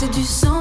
c'est du sang.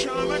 Spray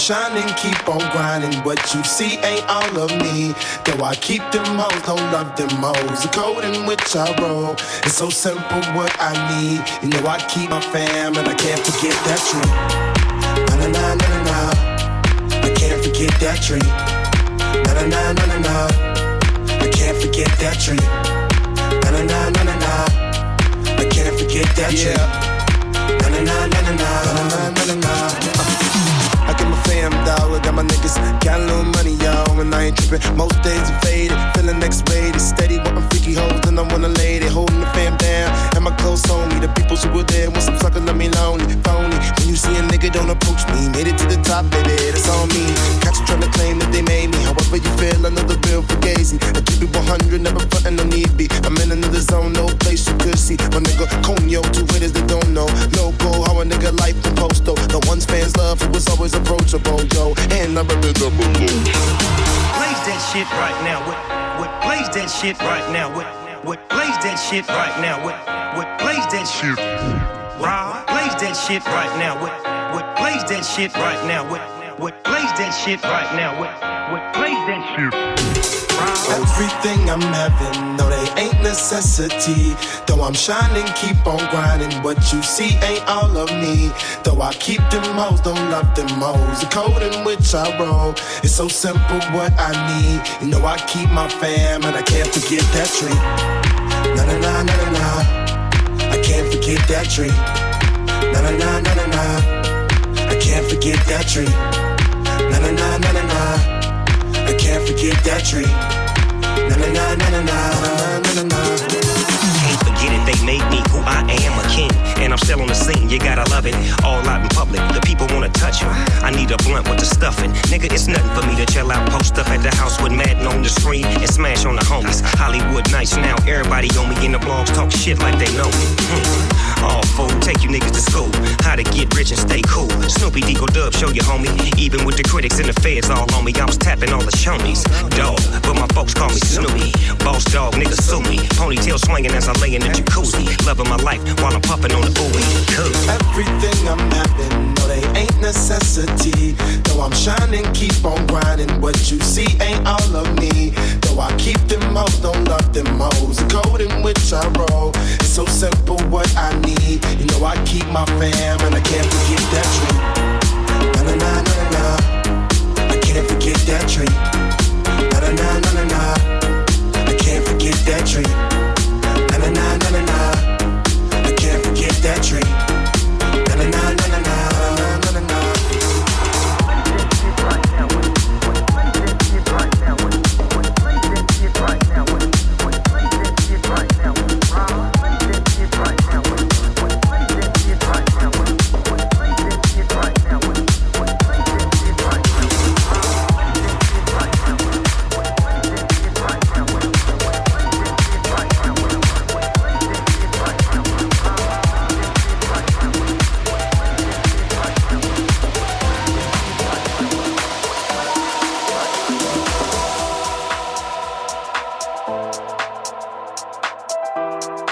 shining, keep on grinding. What you see ain't all of me. Though I keep them hoes, don't love them hoes. The code in which I roll is so simple what I need. You know I keep my fam and I can't forget that tree. Na na na na na. I can't forget that tree. Na na na na na na. I can't forget that tree. Na na na na na na. I can't forget that tree. Na na na na na na na na na. Fam, dog. I got my niggas, got a little money, y'all, and I ain't tripping. Most days are faded, feeling next rated. Steady wanting freaky hoes, and I want a lady holding the fam down. And my close on me, the people who were there when some sucker let me lonely, phony. When you see a nigga, don't approach me. Made it to the top, baby, that's on me. Cats trying to claim that they made me. However you feel, another real gazing. I keep it 100, never frontin' no need be. I'm in another zone, no place you could see. My nigga, Conyo, two hitters that don't know. Loco, how a nigga life from Posto. The ones fans love, who was always approachable yo. And I'm a rhythm. Plays that shit right now. What, what plays that shit right now? What, what plays that shit right now? What, what plays that shit? Rob plays that shit right now. What, what plays that shit right now? What, what plays that shit right now? What, what plays that shit? Everything I'm having, no, they ain't necessity. Though I'm shining, keep on grinding. What you see ain't all of me. Though I keep them hoes, don't love them hoes. The code in which I roll is so simple. What I need, you know, I keep my fam, and I can't forget that tree. Na na na na na na. I can't forget that tree. Na na na na na na. I can't forget that tree. Na na na na na na. I can't forget that tree. Na na na forget it, they made me who I am, a king. And I'm still on the scene, you gotta love it. All out in public, the people wanna touch it. I need a blunt with the stuffing. Nigga, it's nothing for me to chill out, post up at the house with Madden on the screen and smash on the homies. Hollywood nights now, everybody on me in the blogs talk shit like they know me. Hmm. All fool, take you niggas to school. How to get rich and stay cool. Snoopy Deagle Dub, show you homie. Even with the critics and the feds all on me, I was tapping all the shonies. Dog, but my folks call me Snoopy. Boss dog, nigga sue me. Ponytail swinging as I lay in the jacuzzi. Loving my life while I'm puffing on the ooey. Everything I'm having, no, they ain't necessity. Though I'm shining, keep on grinding. What you see ain't all of me. Though I keep them hoes, don't love them hoes. The code in which I roll is so simple. What I need, you know, I keep my fam, and I can't forget that tree. Na na na na na. I can't forget that tree. Na na na na na. I can't forget that tree.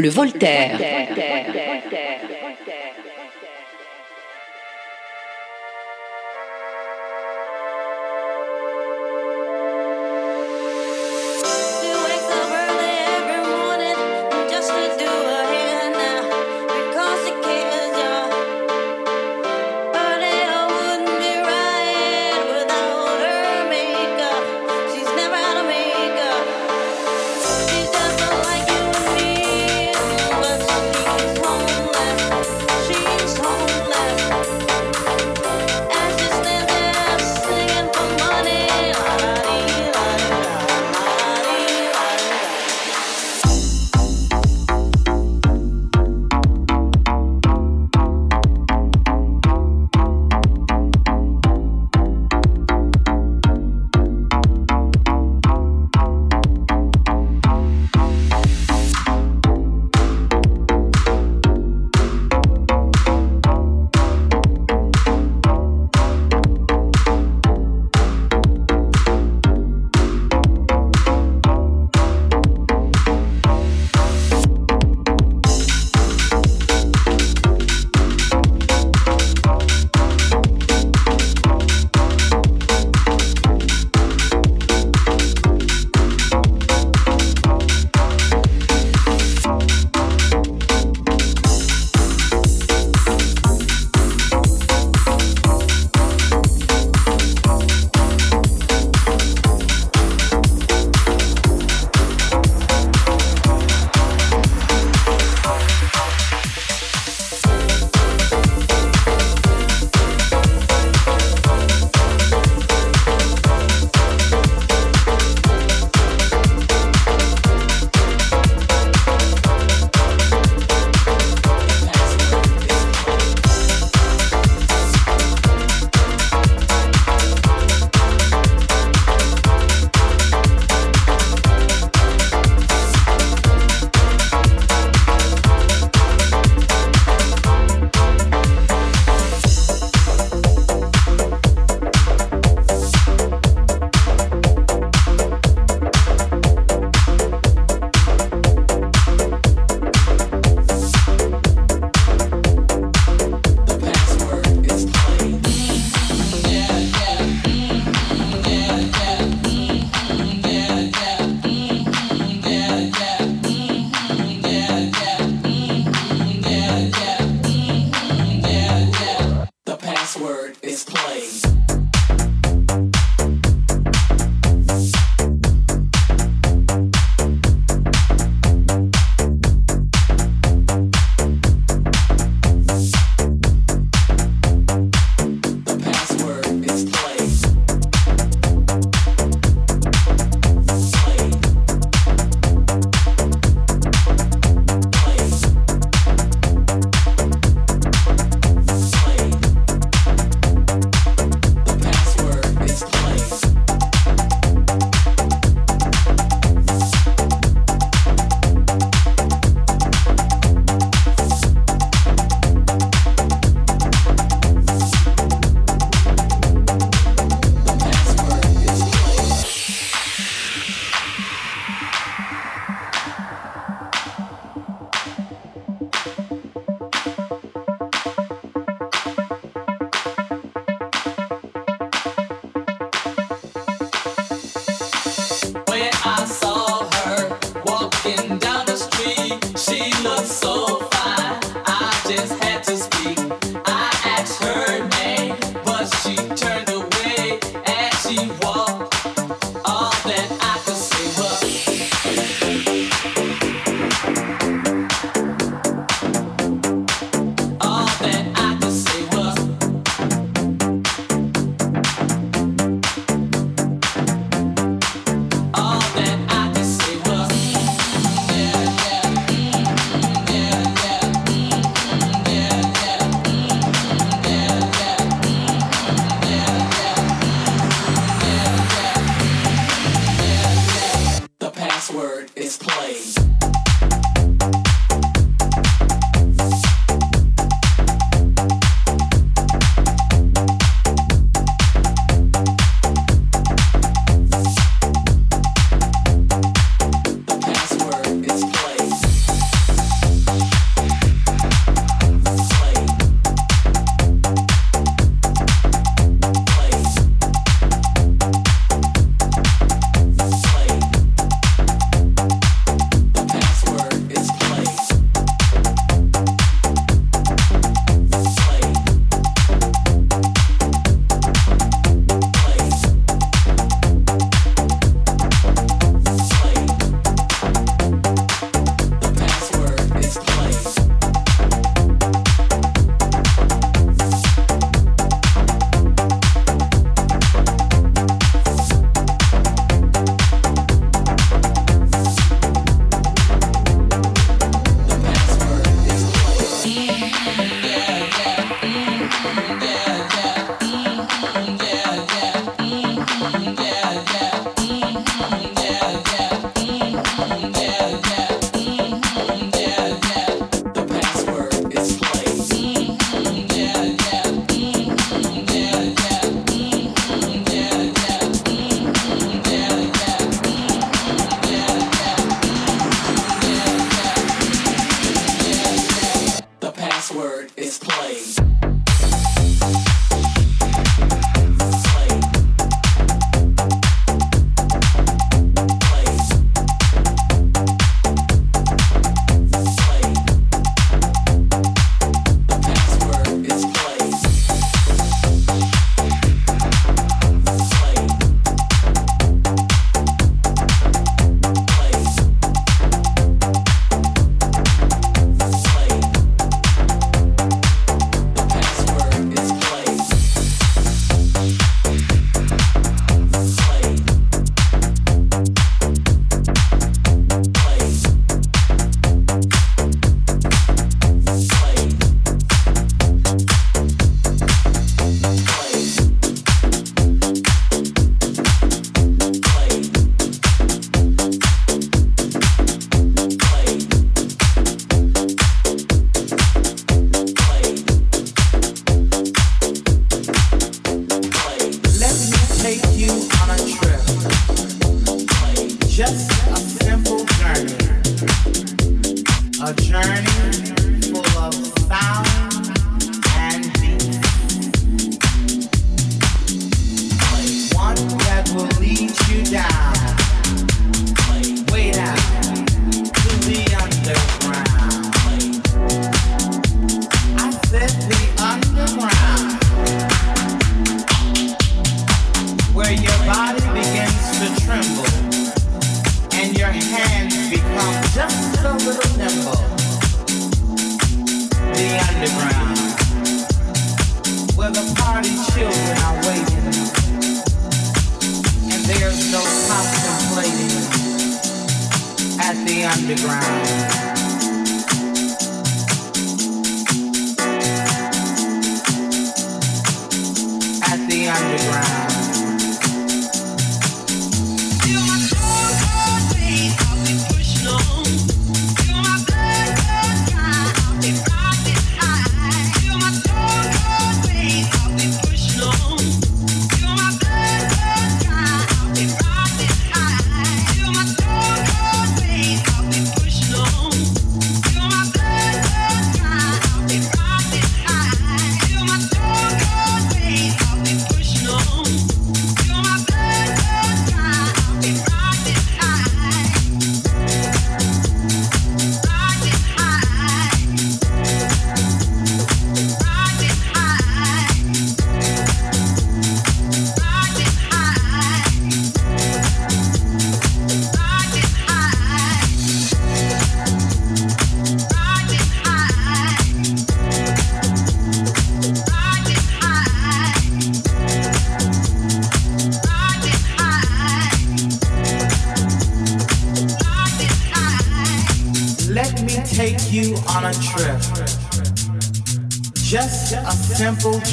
Le Voltaire.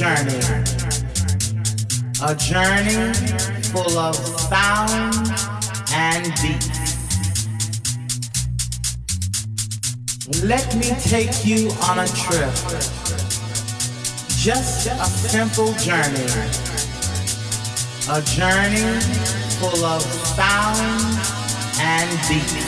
Journey. A journey full of sound and beats. Let me take you on a trip. Just a simple journey. A journey full of sound and beats.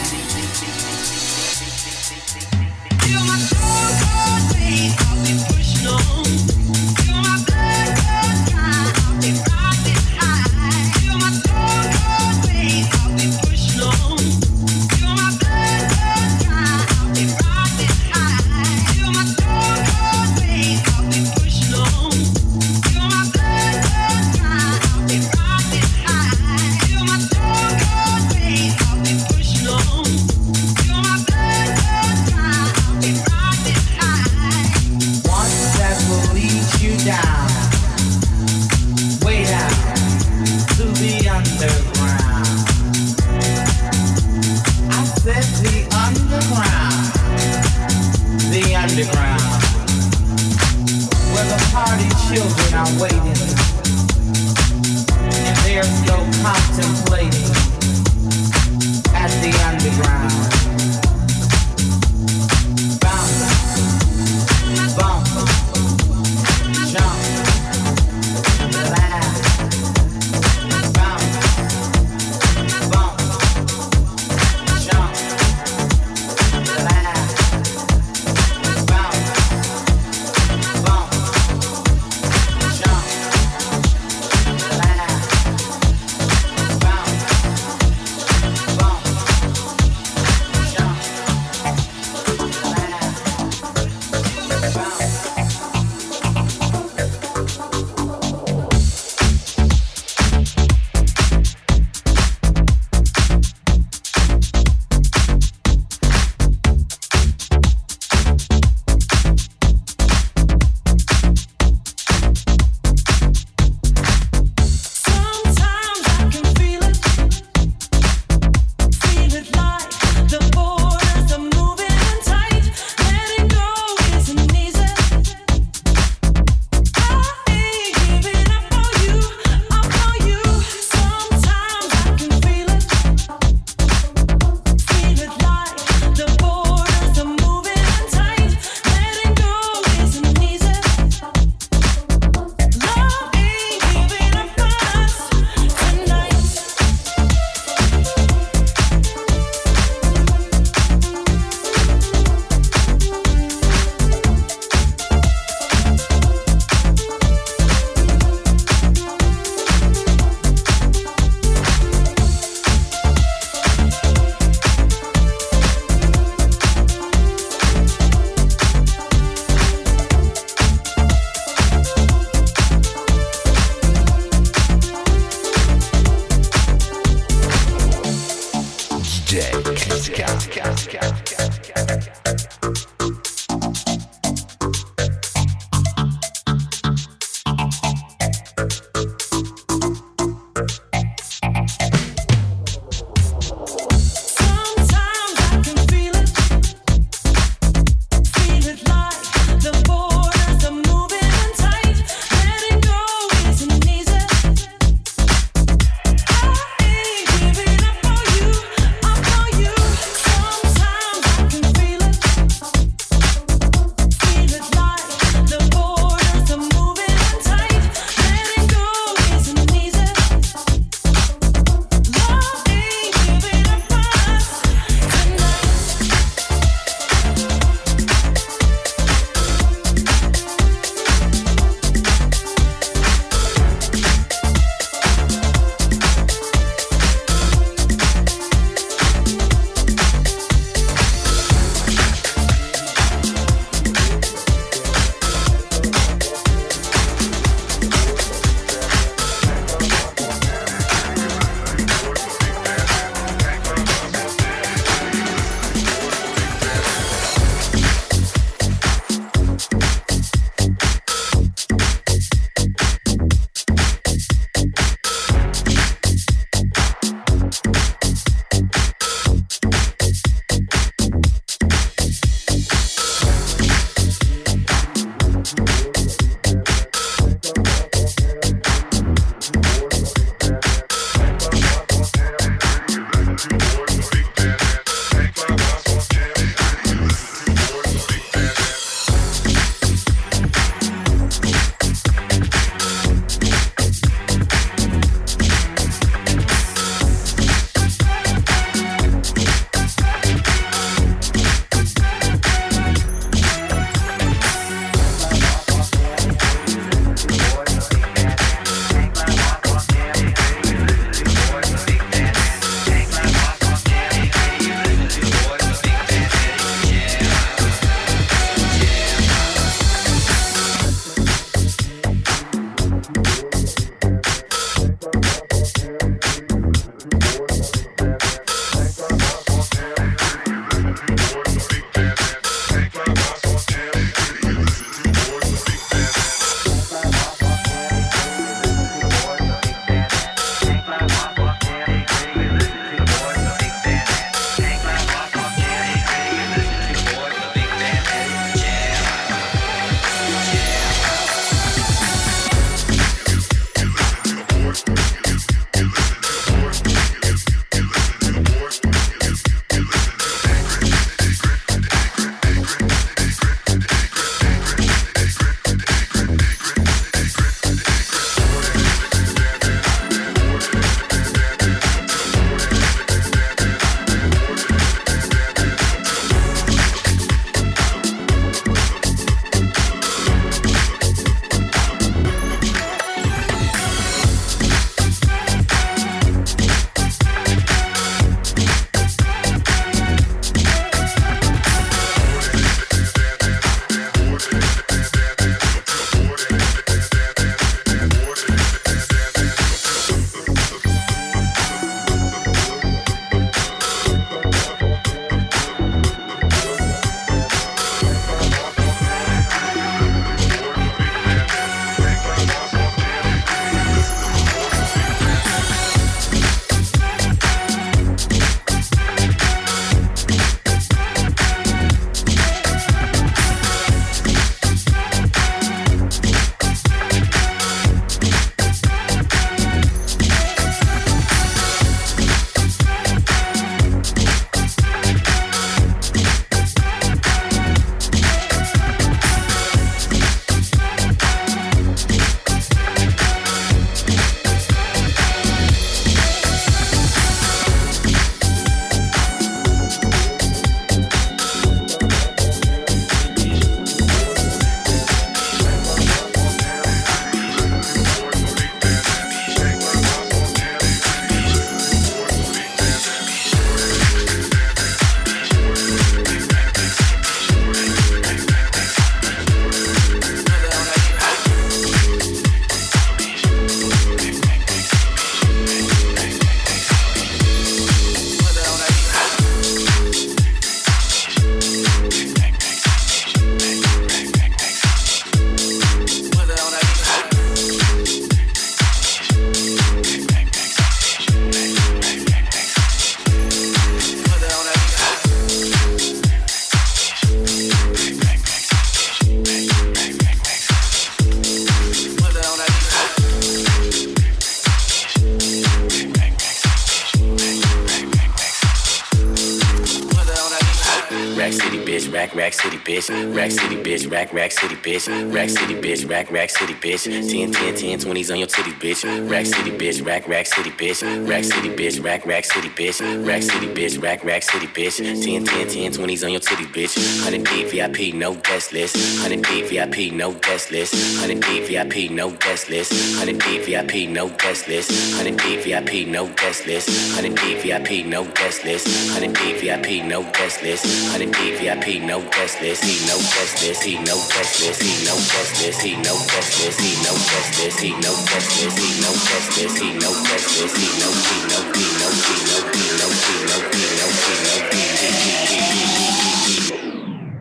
Rexy bitch. Rack rack, city, bitch. 10, 10, 10, 20s on your titties, bitch. Rack city, bitch, rack, rack city, bitch. Rack city, bitch, rack, rack city, bitch. Rack city, bitch, rack, rack city, bitch. 10, 10, 10, 20s on your titties, bitch. 100 deep VIP, no guest list. 100 deep VIP, no guest list. 100 deep VIP, no guest list. 100 deep VIP, no guest list. 100 deep VIP, no guest list. 100 deep VIP, no guest list. 100 deep VIP, no guest list. 100 deep VIP, no guest list. He no guest list. He no guest list. He no guest list. He no guest list. He no list. He no list. He no list. He no list. He no he no he no he no he no he no he no he no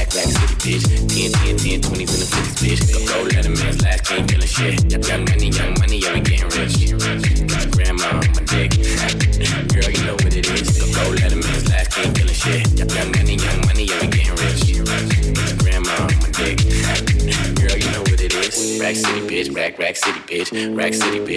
rack city, bitch. 10, 10, 10, 20s and the 50s, bitch. Go, go, let a man's last king feeling shit. Young,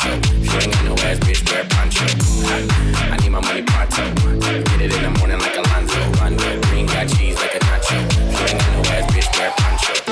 If you ain't got no ass, bitch, wear poncho. I need my money pronto. Get it in the morning like Alonzo. Rondo. Green got cheese like a nacho. You ain't got no ass, bitch, wear poncho.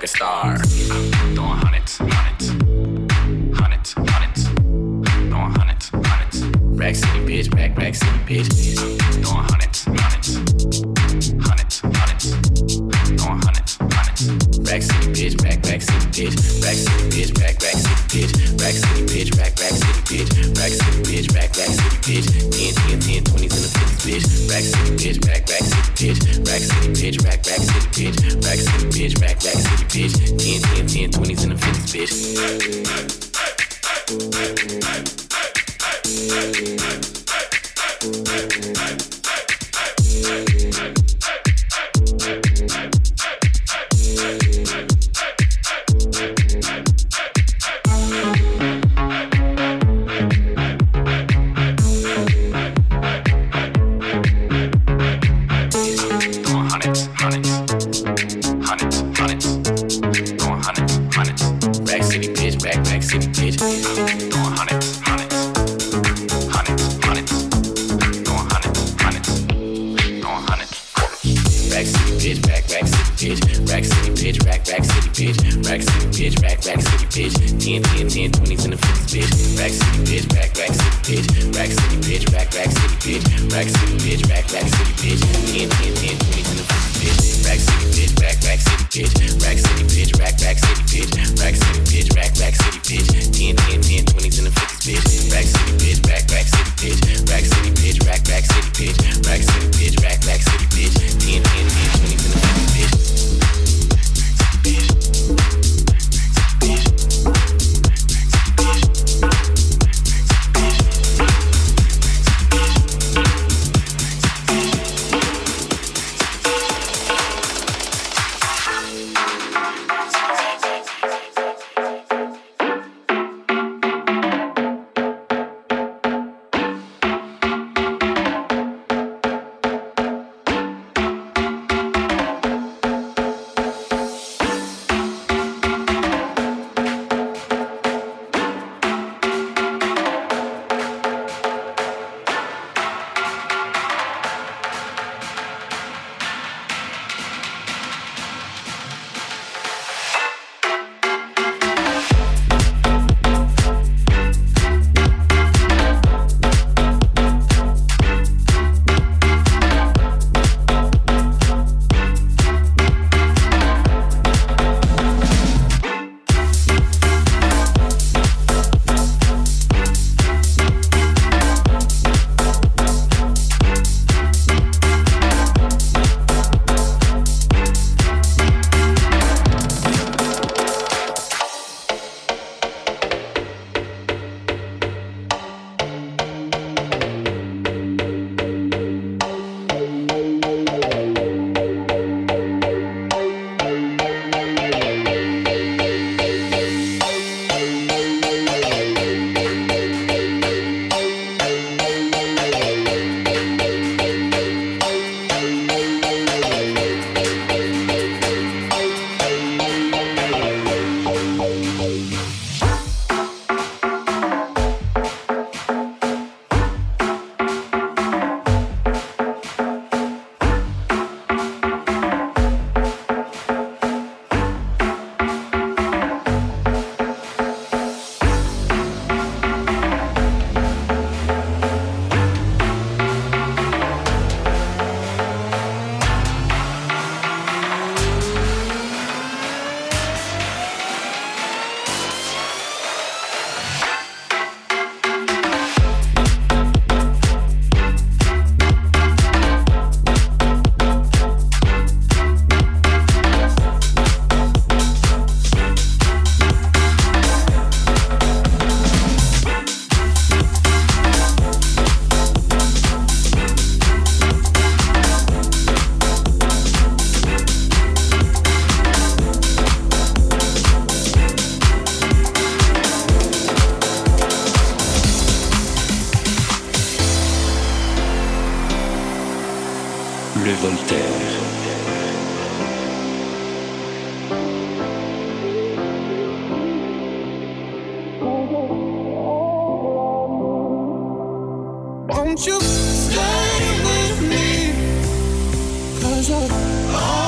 Motherfucking star. Throwing hundreds, hundreds, hundreds, hundreds. Throwing hundreds, hundreds. Rack City, bitch, rack, rack city, bitch. Naked Rack City, bitch, rack, rack city, bitch. Rack City, bitch, rack, rack city, bitch. 10, 10, 10, 20s and the 50s, bitch. Rack City, bitch, Won't you stay with me? Cause I'm. all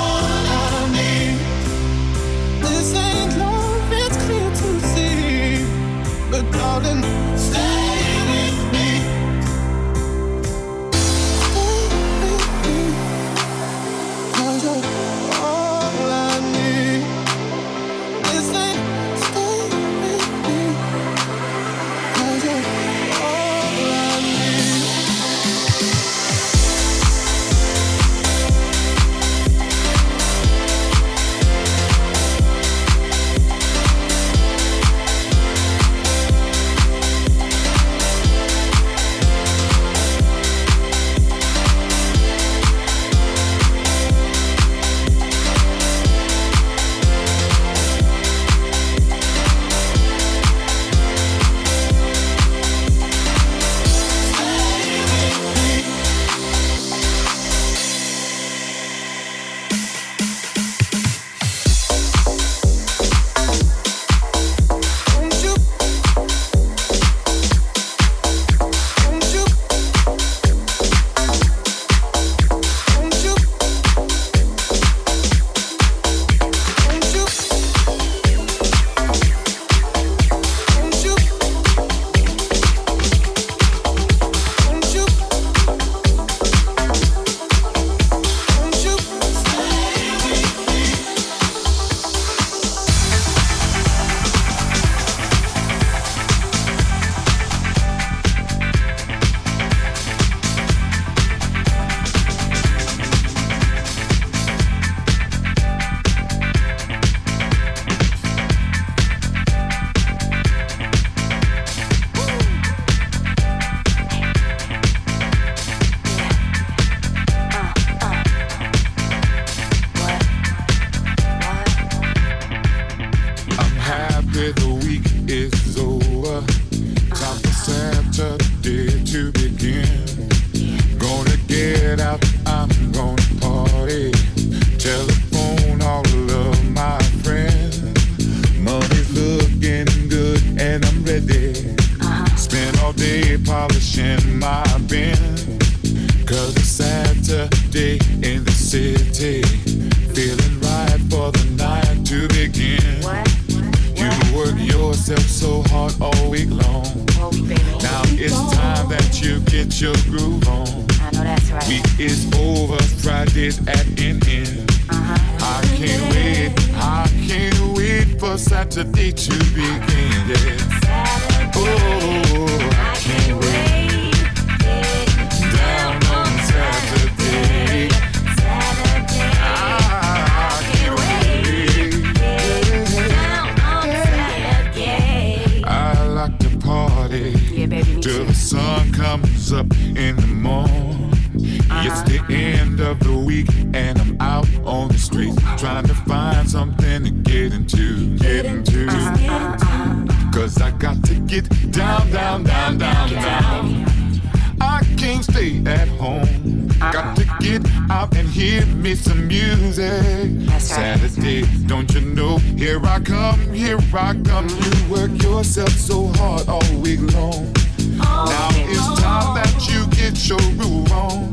get down, down, down, down, down. I can't stay at home. Got to get out and hear me some music. Saturday, don't you know? Here I come, here I come. You work yourself so hard all week long. Now it's time that you get your groove on.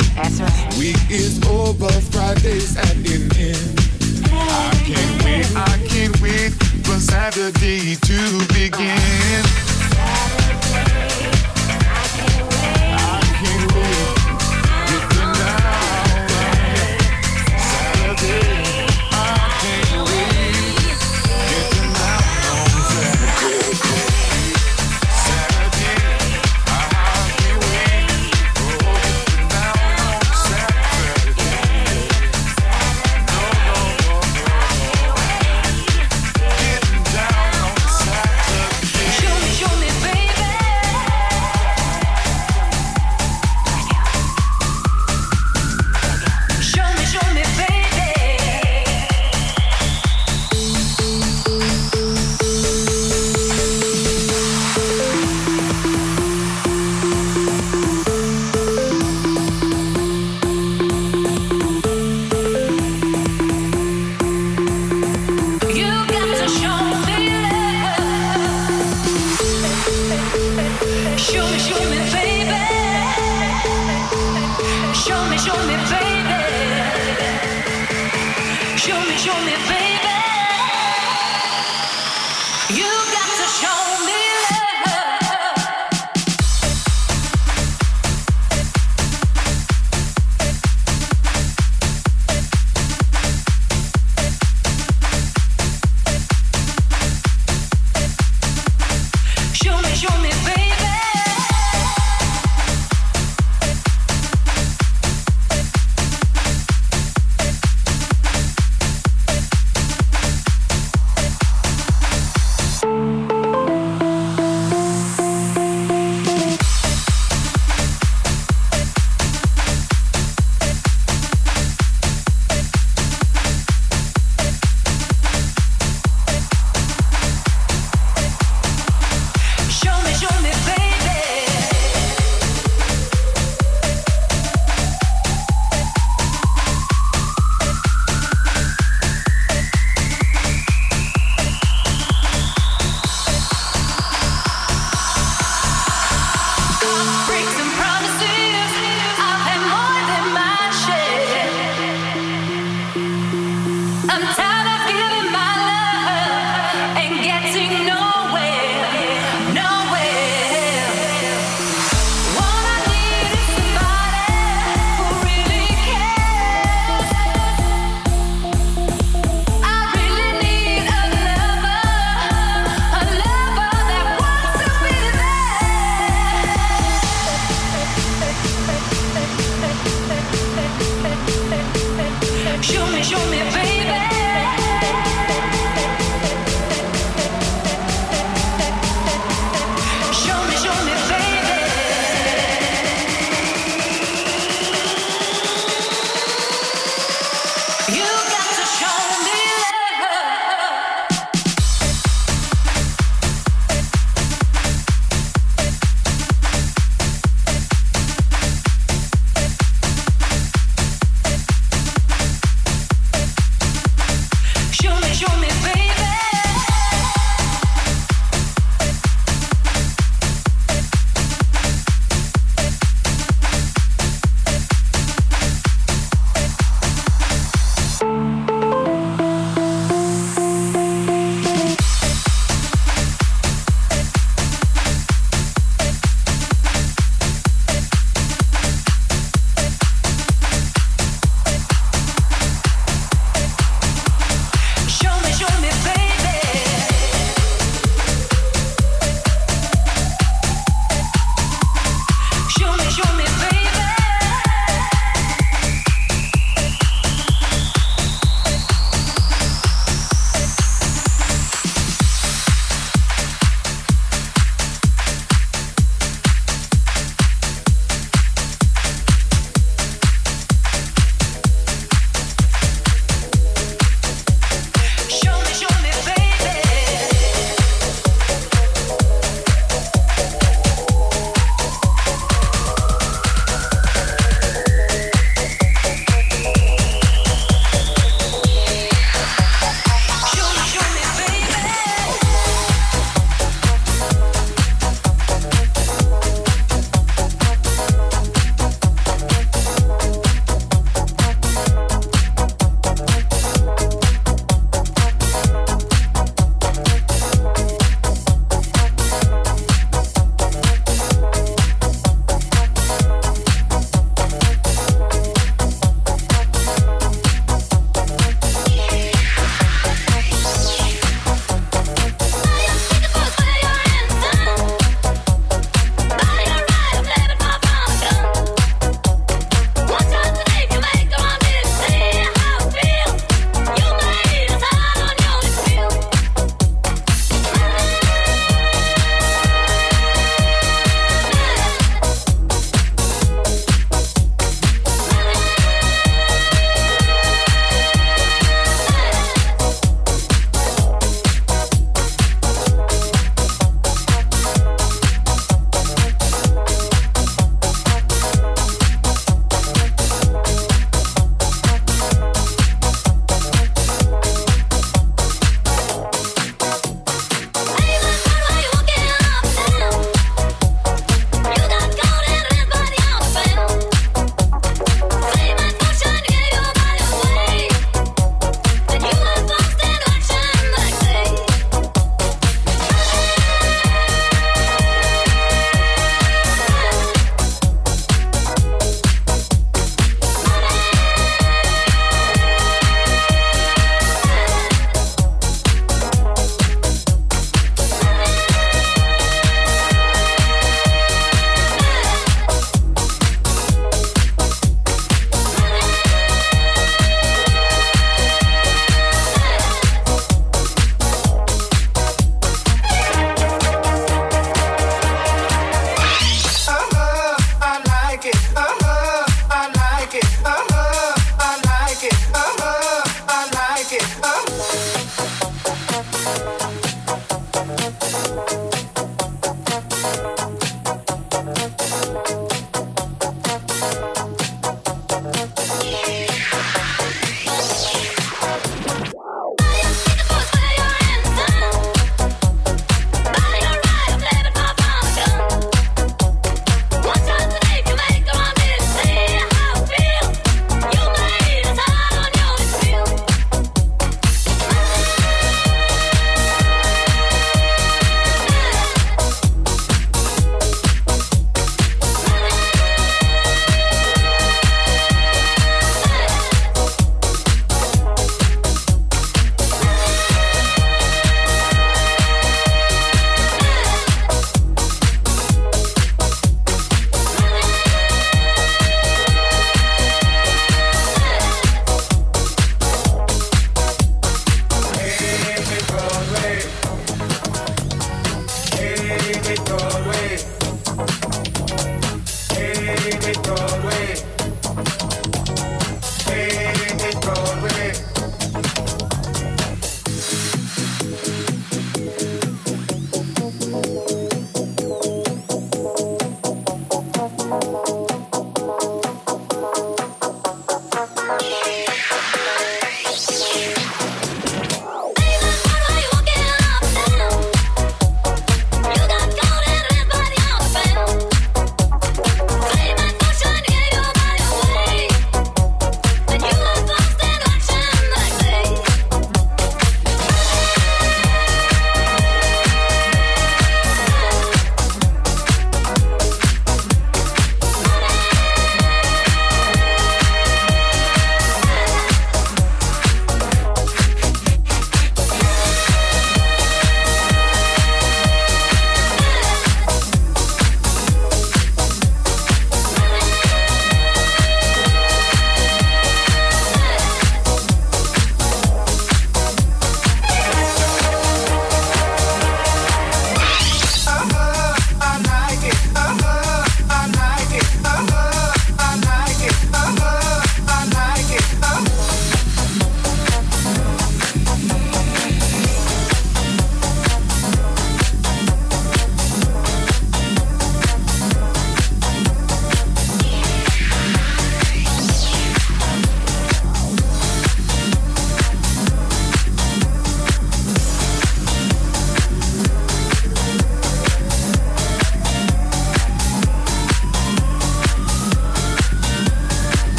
Week is over, Friday's at an end. I can't wait, I can't wait for Saturday to begin away show me